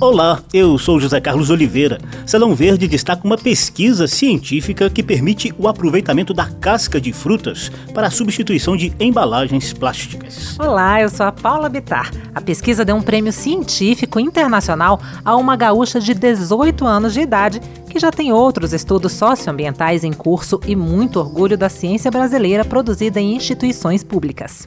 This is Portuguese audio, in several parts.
Olá, eu sou José Carlos Oliveira. Salão Verde destaca uma pesquisa científica que permite o aproveitamento da casca de frutas para a substituição de embalagens plásticas. Olá, eu sou a Paula Bitar. A pesquisa deu um prêmio científico internacional a uma gaúcha de 18 anos de idade que já tem outros estudos socioambientais em curso e muito orgulho da ciência brasileira produzida em instituições públicas.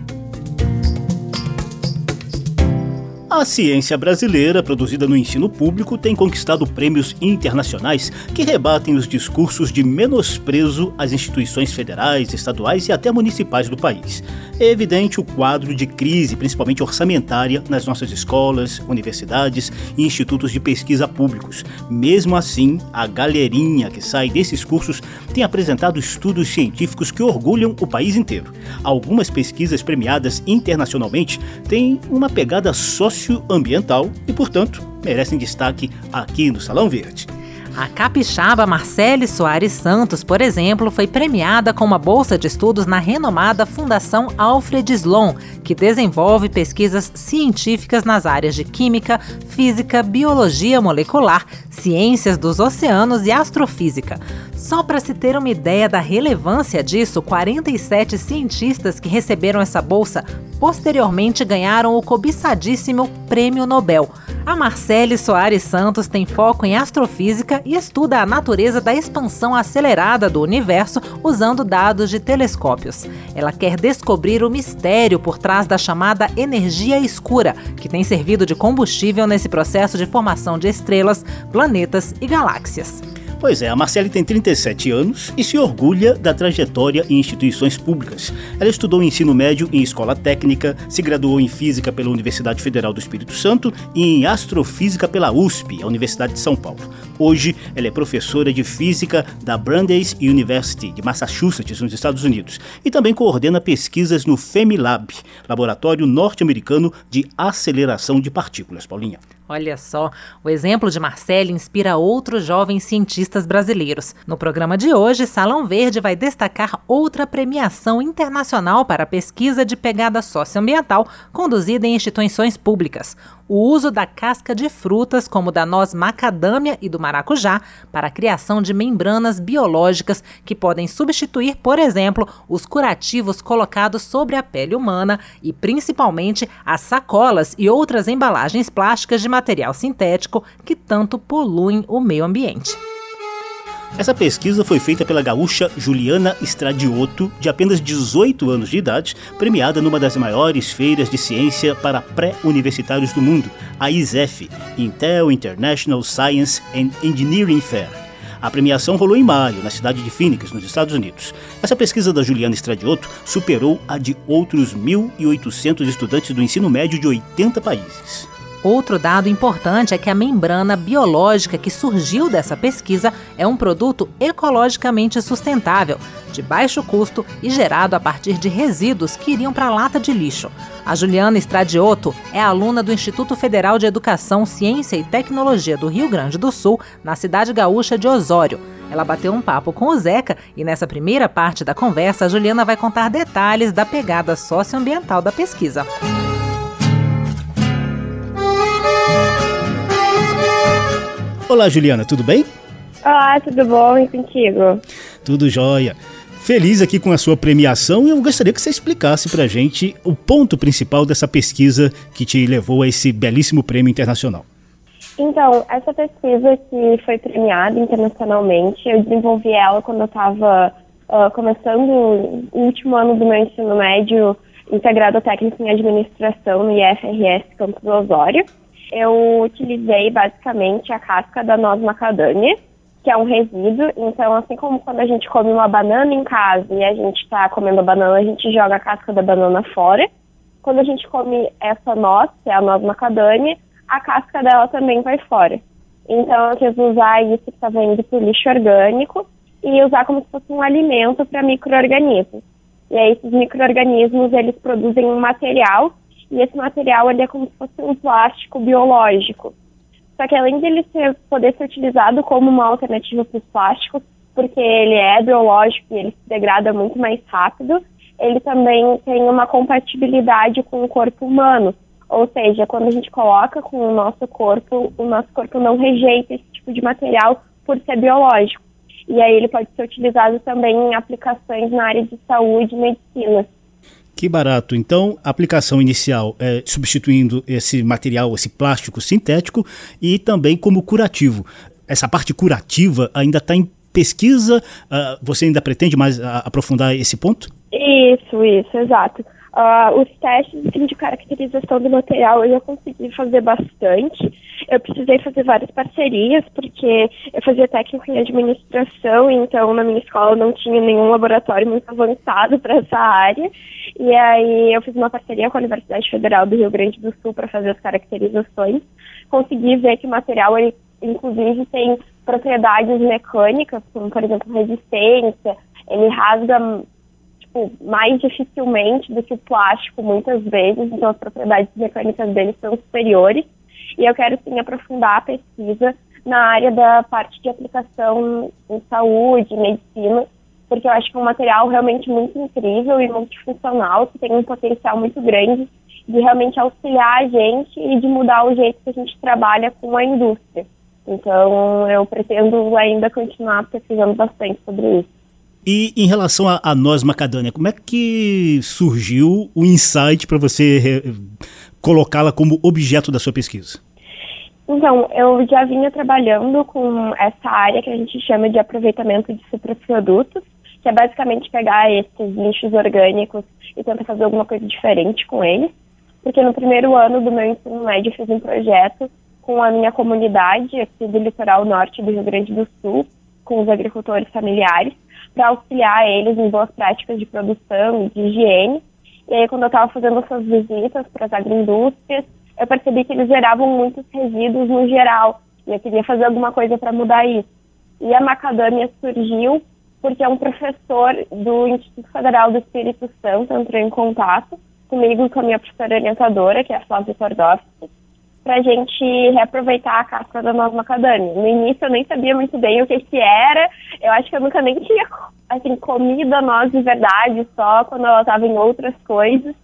A ciência brasileira, produzida no ensino público, tem conquistado prêmios internacionais que rebatem os discursos de menosprezo às instituições federais, estaduais e até municipais do país. É evidente o quadro de crise, principalmente orçamentária, nas nossas escolas, universidades e institutos de pesquisa públicos. Mesmo assim, a galerinha que sai desses cursos tem apresentado estudos científicos que orgulham o país inteiro. Algumas pesquisas premiadas internacionalmente têm uma pegada socioambiental e, portanto, merecem destaque aqui no Salão Verde. A capixaba Marcele Soares Santos, por exemplo, foi premiada com uma bolsa de estudos na renomada Fundação Alfred Sloan, que desenvolve pesquisas científicas nas áreas de química, física, biologia molecular, ciências dos oceanos e astrofísica. Só para se ter uma ideia da relevância disso, 47 cientistas que receberam essa bolsa posteriormente ganharam o cobiçadíssimo Prêmio Nobel. A Marcele Soares Santos tem foco em astrofísica e estuda a natureza da expansão acelerada do universo usando dados de telescópios. Ela quer descobrir o mistério por trás da chamada energia escura, que tem servido de combustível nesse processo de formação de estrelas, planetas e galáxias. Pois é, a Marcele tem 37 anos e se orgulha da trajetória em instituições públicas. Ela estudou ensino médio em escola técnica, se graduou em física pela Universidade Federal do Espírito Santo e em astrofísica pela USP, a Universidade de São Paulo. Hoje, ela é professora de física da Brandeis University de Massachusetts, nos Estados Unidos, e também coordena pesquisas no FEMILAB, laboratório norte-americano de aceleração de partículas. Paulinha. Olha só, o exemplo de Marcele inspira outros jovens cientistas brasileiros. No programa de hoje, Salão Verde vai destacar outra premiação internacional para pesquisa de pegada socioambiental conduzida em instituições públicas. O uso da casca de frutas, como da noz macadâmia e do maracujá, para a criação de membranas biológicas que podem substituir, por exemplo, os curativos colocados sobre a pele humana e principalmente as sacolas e outras embalagens plásticas de material sintético que tanto poluem o meio ambiente. Essa pesquisa foi feita pela gaúcha Juliana Stradioto, de apenas 18 anos de idade, premiada numa das maiores feiras de ciência para pré-universitários do mundo, a ISEF, Intel International Science and Engineering Fair. A premiação rolou em maio, na cidade de Phoenix, nos Estados Unidos. Essa pesquisa da Juliana Stradioto superou a de outros 1.800 estudantes do ensino médio de 80 países. Outro dado importante é que a membrana biológica que surgiu dessa pesquisa é um produto ecologicamente sustentável, de baixo custo e gerado a partir de resíduos que iriam para a lata de lixo. A Juliana Estradioto é aluna do Instituto Federal de Educação, Ciência e Tecnologia do Rio Grande do Sul, na cidade gaúcha de Osório. Ela bateu um papo com o Zeca e nessa primeira parte da conversa a Juliana vai contar detalhes da pegada socioambiental da pesquisa. Olá, Juliana, tudo bem? Olá, tudo bom e contigo? Tudo jóia. Feliz aqui com a sua premiação e eu gostaria que você explicasse pra gente o ponto principal dessa pesquisa que te levou a esse belíssimo prêmio internacional. Então, essa pesquisa que foi premiada internacionalmente, eu desenvolvi ela quando eu estava uh, começando o último ano do meu ensino médio integrado técnico em administração no IFRS Campus Osório eu utilizei basicamente a casca da noz macadâmia, que é um resíduo. Então, assim como quando a gente come uma banana em casa e a gente está comendo a banana, a gente joga a casca da banana fora. Quando a gente come essa noz, que é a noz macadâmia, a casca dela também vai fora. Então, eu quis usar isso que estava indo para o lixo orgânico e usar como se fosse um alimento para micro-organismos. E aí, esses micro-organismos, eles produzem um material e esse material ele é como se fosse um plástico biológico. Só que além de ele ser, poder ser utilizado como uma alternativa para os plásticos, porque ele é biológico e ele se degrada muito mais rápido, ele também tem uma compatibilidade com o corpo humano. Ou seja, quando a gente coloca com o nosso corpo, o nosso corpo não rejeita esse tipo de material por ser biológico. E aí ele pode ser utilizado também em aplicações na área de saúde e medicina. Que barato. Então, a aplicação inicial é substituindo esse material, esse plástico sintético, e também como curativo. Essa parte curativa ainda está em pesquisa? Uh, você ainda pretende mais uh, aprofundar esse ponto? Isso, isso, exato. Uh, os testes assim, de caracterização do material eu já consegui fazer bastante. Eu precisei fazer várias parcerias, porque eu fazia técnico em administração, então na minha escola não tinha nenhum laboratório muito avançado para essa área. E aí eu fiz uma parceria com a Universidade Federal do Rio Grande do Sul para fazer as caracterizações. Consegui ver que o material, ele, inclusive, tem propriedades mecânicas, como por exemplo resistência, ele rasga tipo, mais dificilmente do que o plástico muitas vezes, então as propriedades mecânicas dele são superiores. E eu quero sim aprofundar a pesquisa na área da parte de aplicação em saúde, medicina, porque eu acho que é um material realmente muito incrível e multifuncional, que tem um potencial muito grande de realmente auxiliar a gente e de mudar o jeito que a gente trabalha com a indústria. Então, eu pretendo ainda continuar pesquisando bastante sobre isso. E em relação à noz macadâmia, como é que surgiu o insight para você colocá-la como objeto da sua pesquisa? Então, eu já vinha trabalhando com essa área que a gente chama de aproveitamento de superprodutos, que é basicamente pegar esses lixos orgânicos e tentar fazer alguma coisa diferente com eles. Porque no primeiro ano do meu ensino médio eu fiz um projeto com a minha comunidade aqui do litoral norte do Rio Grande do Sul, com os agricultores familiares, para auxiliar eles em boas práticas de produção e de higiene. E aí, quando eu estava fazendo essas visitas para as agroindústrias, eu percebi que eles geravam muitos resíduos no geral, e eu queria fazer alguma coisa para mudar isso. E a macadâmia surgiu porque um professor do Instituto Federal do Espírito Santo entrou em contato comigo e com a minha professora orientadora, que é a Flávia Tordowski, para a gente reaproveitar a casca da noz macadâmia. No início eu nem sabia muito bem o que que era, eu acho que eu nunca nem tinha assim, comido a noz de verdade, só quando ela estava em outras coisas.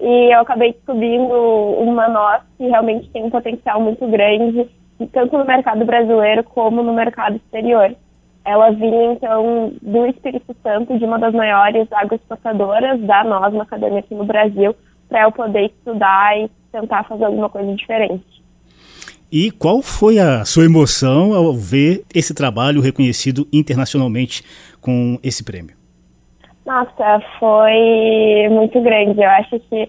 E eu acabei descobrindo uma noz que realmente tem um potencial muito grande, tanto no mercado brasileiro como no mercado exterior. Ela vinha, então, do Espírito Santo, de uma das maiores águas passadoras da noz macadâmia aqui no Brasil, para eu poder estudar e tentar fazer alguma coisa diferente. E qual foi a sua emoção ao ver esse trabalho reconhecido internacionalmente com esse prêmio? Nossa, foi muito grande. Eu acho que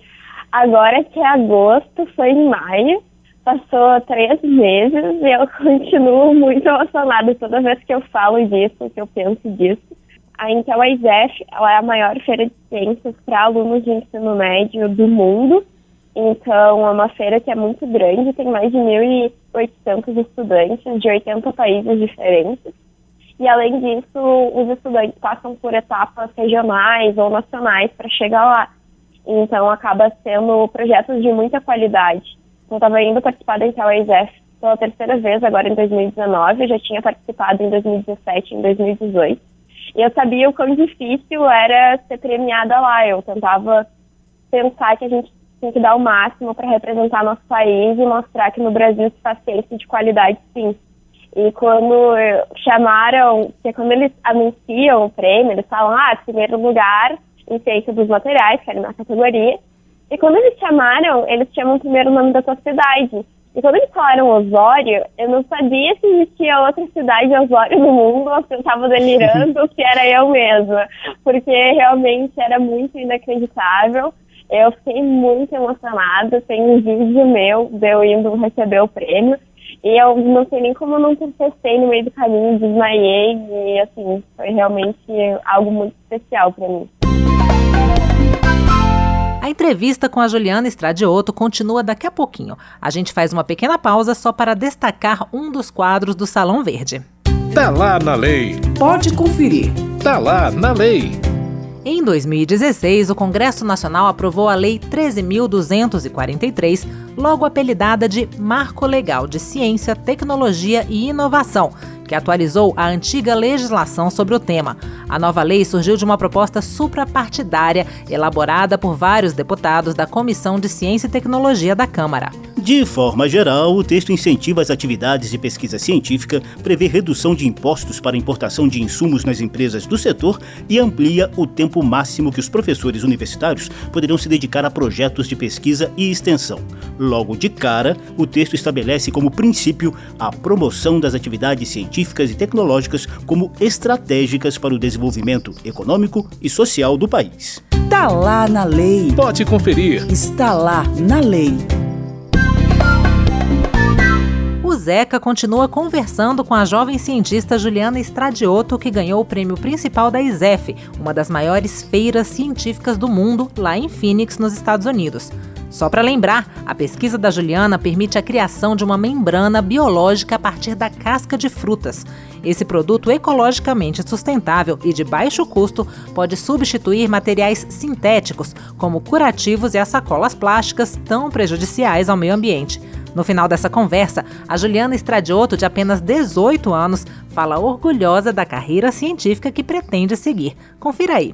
agora que é agosto, foi em maio, passou três meses e eu continuo muito emocionada toda vez que eu falo disso, que eu penso disso. A Intel ISEF é a maior feira de ciências para alunos de ensino médio do mundo então, é uma feira que é muito grande, tem mais de 1.800 estudantes de 80 países diferentes. E, além disso, os estudantes passam por etapas regionais ou nacionais para chegar lá. Então, acaba sendo projetos de muita qualidade. Eu estava indo participar da Intel ISF pela terceira vez, agora em 2019. Eu já tinha participado em 2017 e em 2018. E eu sabia o quão difícil era ser premiada lá. Eu tentava pensar que a gente tem que dar o máximo para representar nosso país e mostrar que no Brasil se faz ciência de qualidade sim. E quando chamaram, que quando eles anunciam o prêmio, eles falam, ah, primeiro lugar em ciência dos materiais, que era na categoria. E quando eles chamaram, eles chamam o primeiro nome da sua cidade. E quando eles falaram Osório, eu não sabia se existia outra cidade Osório no mundo, ou se eu estava delirando, ou se era eu mesma. Porque realmente era muito inacreditável. Eu fiquei muito emocionada. Tem um vídeo meu de eu indo receber o prêmio. E eu não sei nem como eu não trompecei no meio do caminho, desmaiei. E, assim, foi realmente algo muito especial para mim. A entrevista com a Juliana Estradioto continua daqui a pouquinho. A gente faz uma pequena pausa só para destacar um dos quadros do Salão Verde. Tá lá na lei. Pode conferir. Tá lá na lei. Em 2016, o Congresso Nacional aprovou a Lei 13.243, logo apelidada de Marco Legal de Ciência, Tecnologia e Inovação, que atualizou a antiga legislação sobre o tema. A nova lei surgiu de uma proposta suprapartidária elaborada por vários deputados da Comissão de Ciência e Tecnologia da Câmara. De forma geral, o texto incentiva as atividades de pesquisa científica, prevê redução de impostos para importação de insumos nas empresas do setor e amplia o tempo máximo que os professores universitários poderão se dedicar a projetos de pesquisa e extensão. Logo de cara, o texto estabelece como princípio a promoção das atividades científicas e tecnológicas como estratégicas para o desenvolvimento econômico e social do país. Está lá na lei. Pode conferir. Está lá na lei. Zeca continua conversando com a jovem cientista Juliana Stradioto, que ganhou o prêmio principal da ISEF, uma das maiores feiras científicas do mundo, lá em Phoenix, nos Estados Unidos. Só para lembrar, a pesquisa da Juliana permite a criação de uma membrana biológica a partir da casca de frutas. Esse produto ecologicamente sustentável e de baixo custo pode substituir materiais sintéticos, como curativos e as sacolas plásticas tão prejudiciais ao meio ambiente. No final dessa conversa, a Juliana Estradioto, de apenas 18 anos, fala orgulhosa da carreira científica que pretende seguir. Confira aí.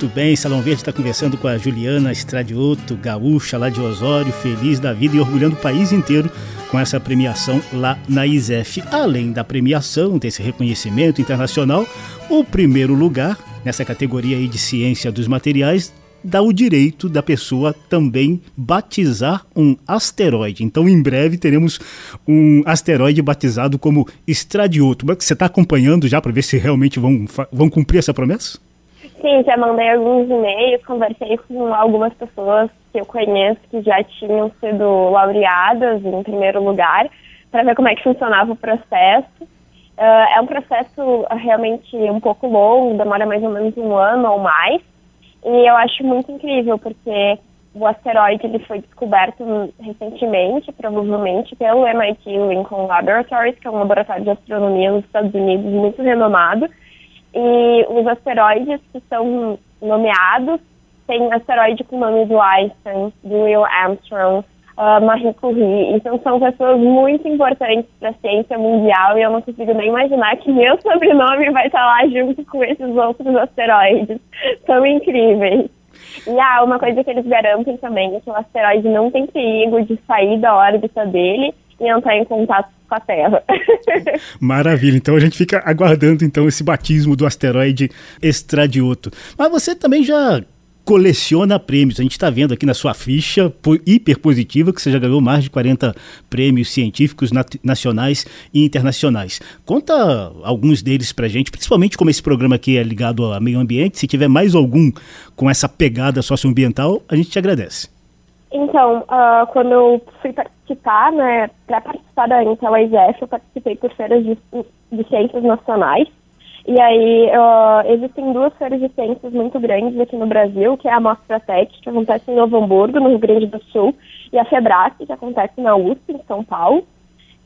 Muito bem, Salão Verde está conversando com a Juliana Estradioto, gaúcha lá de Osório, feliz da vida e orgulhando o país inteiro com essa premiação lá na ISEF. Além da premiação, desse reconhecimento internacional, o primeiro lugar nessa categoria aí de ciência dos materiais dá o direito da pessoa também batizar um asteroide. Então, em breve, teremos um asteroide batizado como Estradioto. Você está acompanhando já para ver se realmente vão, vão cumprir essa promessa? Sim, já mandei alguns e-mails, conversei com algumas pessoas que eu conheço que já tinham sido laureadas em primeiro lugar, para ver como é que funcionava o processo. Uh, é um processo realmente um pouco longo, demora mais ou menos um ano ou mais, e eu acho muito incrível, porque o asteroide ele foi descoberto recentemente, provavelmente, pelo MIT Lincoln Laboratories, que é um laboratório de astronomia nos Estados Unidos muito renomado. E os asteroides que são nomeados, tem asteroide com o nome do Einstein, do Neil Armstrong, uh, Marie Curie. Então são pessoas muito importantes para a ciência mundial e eu não consigo nem imaginar que meu sobrenome vai estar lá junto com esses outros asteroides. São incríveis. E ah, uma coisa que eles garantem também é que o asteroide não tem perigo de sair da órbita dele e entrar em contato com a Terra. Maravilha. Então a gente fica aguardando então esse batismo do asteroide Estradioto. Mas você também já coleciona prêmios. A gente está vendo aqui na sua ficha hiper positiva que você já ganhou mais de 40 prêmios científicos nacionais e internacionais. Conta alguns deles para gente, principalmente como esse programa aqui é ligado ao meio ambiente. Se tiver mais algum com essa pegada socioambiental, a gente te agradece. Então, uh, quando eu fui participar, né, para participar da Intel ISF, eu participei por feiras de, de ciências nacionais. E aí, existem duas feiras de ciências muito grandes aqui no Brasil, que é a Mostra Tech, que acontece em Novo Hamburgo, no Rio Grande do Sul, e a Febrac, que acontece na USP, em São Paulo.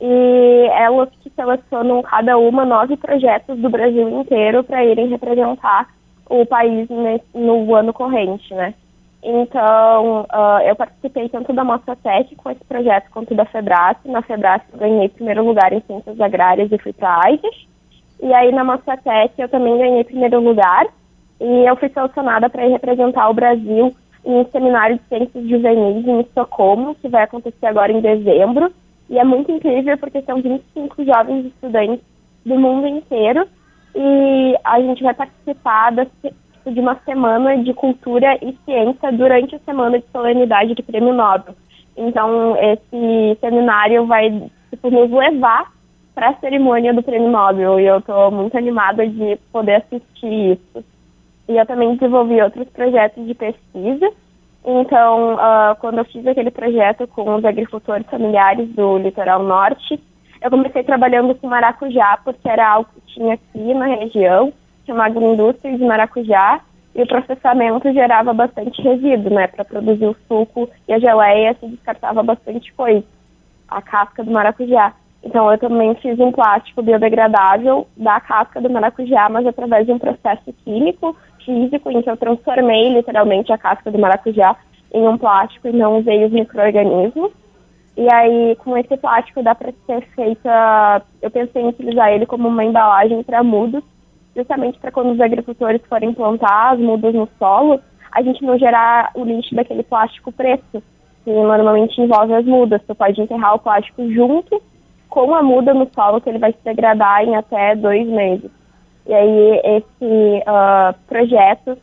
E elas que selecionam cada uma nove projetos do Brasil inteiro para irem representar o país nesse, no ano corrente, né? Então, uh, eu participei tanto da Mostra Tech com esse projeto quanto da Febrac. Na Febrac ganhei primeiro lugar em Ciências Agrárias e fui para a AIGES. E aí na Mostratec eu também ganhei primeiro lugar e eu fui selecionada para ir representar o Brasil em um seminário de ciências juvenis em Estocolmo, que vai acontecer agora em dezembro. E é muito incrível porque são 25 jovens estudantes do mundo inteiro e a gente vai participar de uma semana de cultura e ciência durante a semana de solenidade do Prêmio Nobel. Então, esse seminário vai tipo, nos levar para a cerimônia do Prêmio Nobel e eu estou muito animada de poder assistir isso. E eu também desenvolvi outros projetos de pesquisa. Então, uh, quando eu fiz aquele projeto com os agricultores familiares do litoral norte, eu comecei trabalhando com maracujá, porque era algo que tinha aqui na região, chamada agroindústria de maracujá, e o processamento gerava bastante resíduo, né? Para produzir o suco e a geleia se descartava bastante coisa, a casca do maracujá. Então, eu também fiz um plástico biodegradável da casca do maracujá, mas através de um processo químico, físico, em que eu transformei literalmente a casca do maracujá em um plástico e não usei os micro-organismos. E aí, com esse plástico dá para ser feita. Eu pensei em utilizar ele como uma embalagem para mudas, justamente para quando os agricultores forem plantar as mudas no solo, a gente não gerar o lixo daquele plástico preto, que normalmente envolve as mudas. Você pode enterrar o plástico junto com a muda no solo, que ele vai se degradar em até dois meses. E aí, esse uh, projeto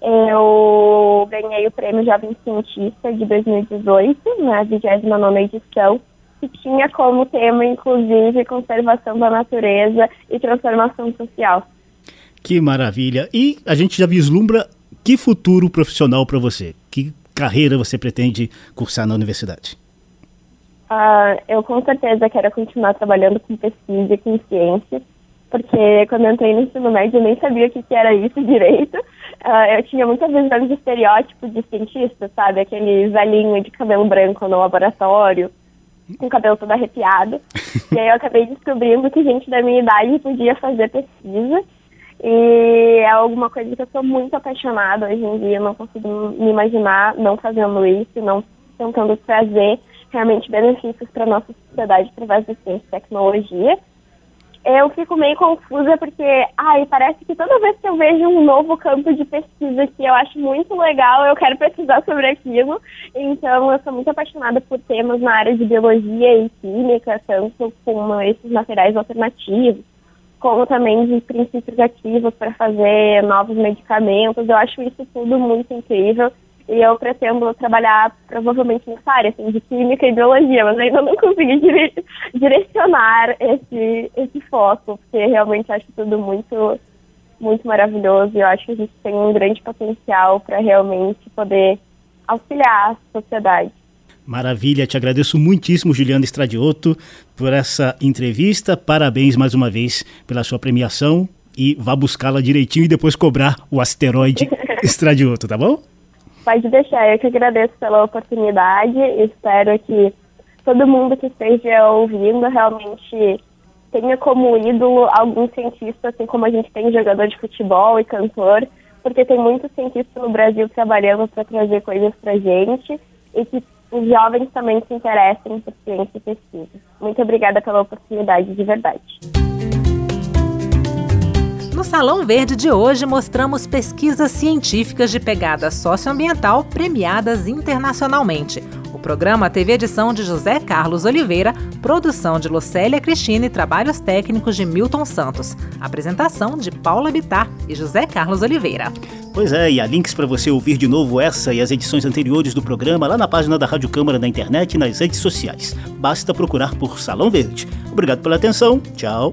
eu ganhei o prêmio Jovem Cientista de 2018, na 29 edição, que tinha como tema, inclusive, conservação da natureza e transformação social. Que maravilha! E a gente já vislumbra que futuro profissional para você? Que carreira você pretende cursar na universidade? Uh, eu com certeza quero continuar trabalhando com pesquisa e com ciência, porque quando eu entrei no ensino médio eu nem sabia o que, que era isso direito. Uh, eu tinha muita visão de estereótipo de cientista, sabe? Aquele velhinho de cabelo branco no laboratório, com o cabelo todo arrepiado. e aí eu acabei descobrindo que gente da minha idade podia fazer pesquisa. E é alguma coisa que eu sou muito apaixonada hoje em dia. Eu não consigo me imaginar não fazendo isso, não tentando trazer realmente benefícios para a nossa sociedade através da ciência e tecnologia eu fico meio confusa porque, ai, parece que toda vez que eu vejo um novo campo de pesquisa que eu acho muito legal, eu quero pesquisar sobre aquilo. Então, eu sou muito apaixonada por temas na área de biologia e química, tanto como esses materiais alternativos, como também de princípios ativos para fazer novos medicamentos. Eu acho isso tudo muito incrível. E eu pretendo trabalhar provavelmente nessa área, assim, de química e biologia, mas ainda não consegui dire direcionar esse, esse foco, porque realmente acho tudo muito, muito maravilhoso e eu acho que a gente tem um grande potencial para realmente poder auxiliar a sociedade. Maravilha, te agradeço muitíssimo, Juliana Estradioto, por essa entrevista. Parabéns mais uma vez pela sua premiação e vá buscá-la direitinho e depois cobrar o asteroide Estradioto, tá bom? Pode deixar, eu que agradeço pela oportunidade. Espero que todo mundo que esteja ouvindo realmente tenha como ídolo algum cientista, assim como a gente tem jogador de futebol e cantor, porque tem muitos cientistas no Brasil trabalhando para trazer coisas para gente e que os jovens também se interessem por ciência e pesquisa. Muito obrigada pela oportunidade, de verdade. No Salão Verde de hoje, mostramos pesquisas científicas de pegada socioambiental premiadas internacionalmente. O programa teve edição de José Carlos Oliveira, produção de Lucélia Cristina e trabalhos técnicos de Milton Santos. Apresentação de Paula Bitar e José Carlos Oliveira. Pois é, e há links para você ouvir de novo essa e as edições anteriores do programa lá na página da Rádio Câmara na internet e nas redes sociais. Basta procurar por Salão Verde. Obrigado pela atenção. Tchau.